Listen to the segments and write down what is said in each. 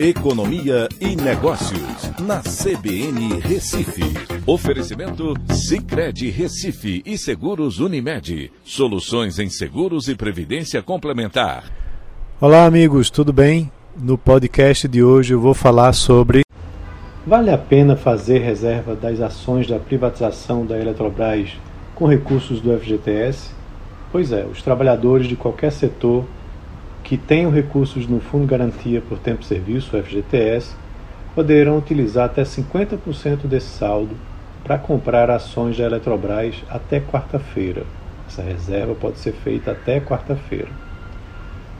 Economia e Negócios, na CBN Recife. Oferecimento Cicred Recife e Seguros Unimed. Soluções em seguros e previdência complementar. Olá, amigos, tudo bem? No podcast de hoje eu vou falar sobre. Vale a pena fazer reserva das ações da privatização da Eletrobras com recursos do FGTS? Pois é, os trabalhadores de qualquer setor que tenham recursos no Fundo Garantia por Tempo de Serviço, FGTS, poderão utilizar até 50% desse saldo para comprar ações da Eletrobras até quarta-feira. Essa reserva pode ser feita até quarta-feira.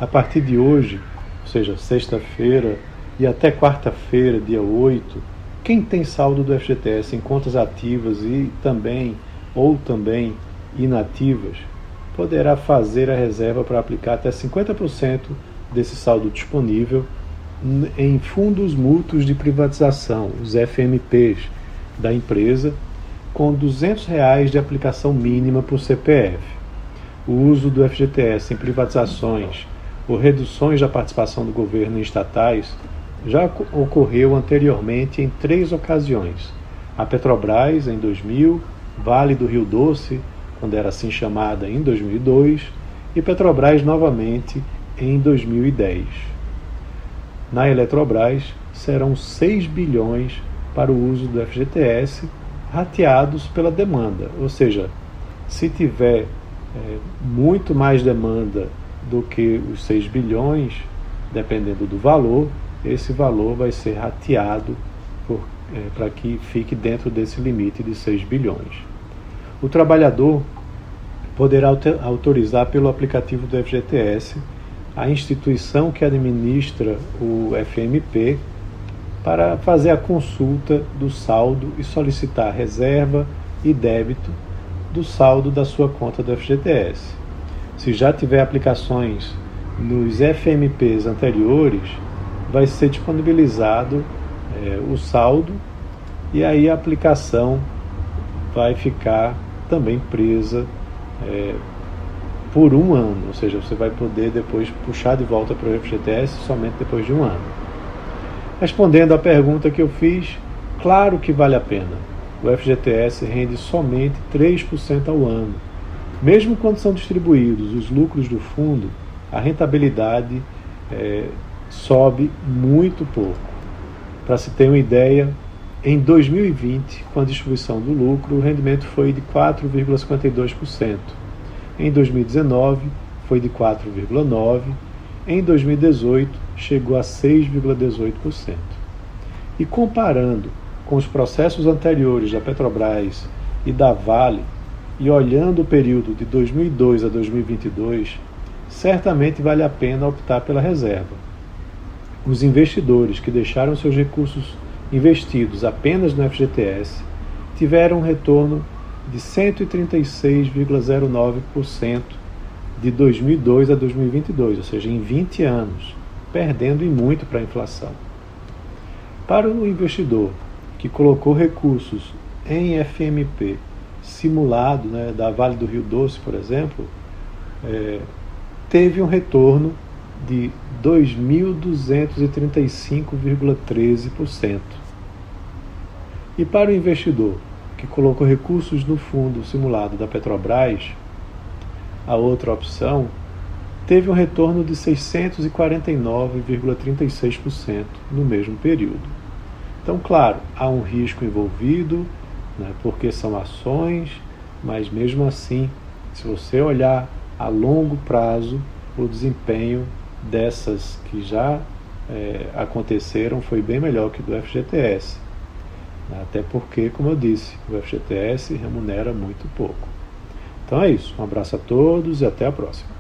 A partir de hoje, ou seja, sexta-feira e até quarta-feira, dia 8, quem tem saldo do FGTS em contas ativas e também ou também inativas poderá fazer a reserva para aplicar até 50% desse saldo disponível em fundos mútuos de privatização, os FMPs da empresa, com 200 reais de aplicação mínima por CPF. O uso do FGTS em privatizações ou reduções da participação do governo em estatais já ocorreu anteriormente em três ocasiões: a Petrobras em 2000, Vale do Rio Doce quando era assim chamada, em 2002, e Petrobras novamente em 2010. Na Eletrobras serão 6 bilhões para o uso do FGTS rateados pela demanda, ou seja, se tiver é, muito mais demanda do que os 6 bilhões, dependendo do valor, esse valor vai ser rateado é, para que fique dentro desse limite de 6 bilhões. O trabalhador poderá autorizar pelo aplicativo do FGTS a instituição que administra o FMP para fazer a consulta do saldo e solicitar reserva e débito do saldo da sua conta do FGTS. Se já tiver aplicações nos FMPs anteriores, vai ser disponibilizado é, o saldo e aí a aplicação vai ficar também presa é, por um ano, ou seja, você vai poder depois puxar de volta para o FGTS somente depois de um ano. Respondendo à pergunta que eu fiz, claro que vale a pena. O FGTS rende somente 3% ao ano. Mesmo quando são distribuídos os lucros do fundo, a rentabilidade é, sobe muito pouco. Para se ter uma ideia, em 2020, com a distribuição do lucro, o rendimento foi de 4,52%. Em 2019, foi de 4,9%. Em 2018, chegou a 6,18%. E comparando com os processos anteriores da Petrobras e da Vale, e olhando o período de 2002 a 2022, certamente vale a pena optar pela reserva. Os investidores que deixaram seus recursos investidos apenas no FGTS tiveram um retorno de 136,09% de 2002 a 2022, ou seja, em 20 anos, perdendo em muito para a inflação. Para o investidor que colocou recursos em FMP simulado, né, da Vale do Rio Doce, por exemplo, é, teve um retorno de 2.235,13%. E para o investidor que colocou recursos no fundo simulado da Petrobras, a outra opção teve um retorno de 649,36% no mesmo período. Então, claro, há um risco envolvido, né, porque são ações, mas mesmo assim, se você olhar a longo prazo, o desempenho dessas que já é, aconteceram foi bem melhor que do FGTS. Até porque, como eu disse, o FGTS remunera muito pouco. Então é isso. Um abraço a todos e até a próxima.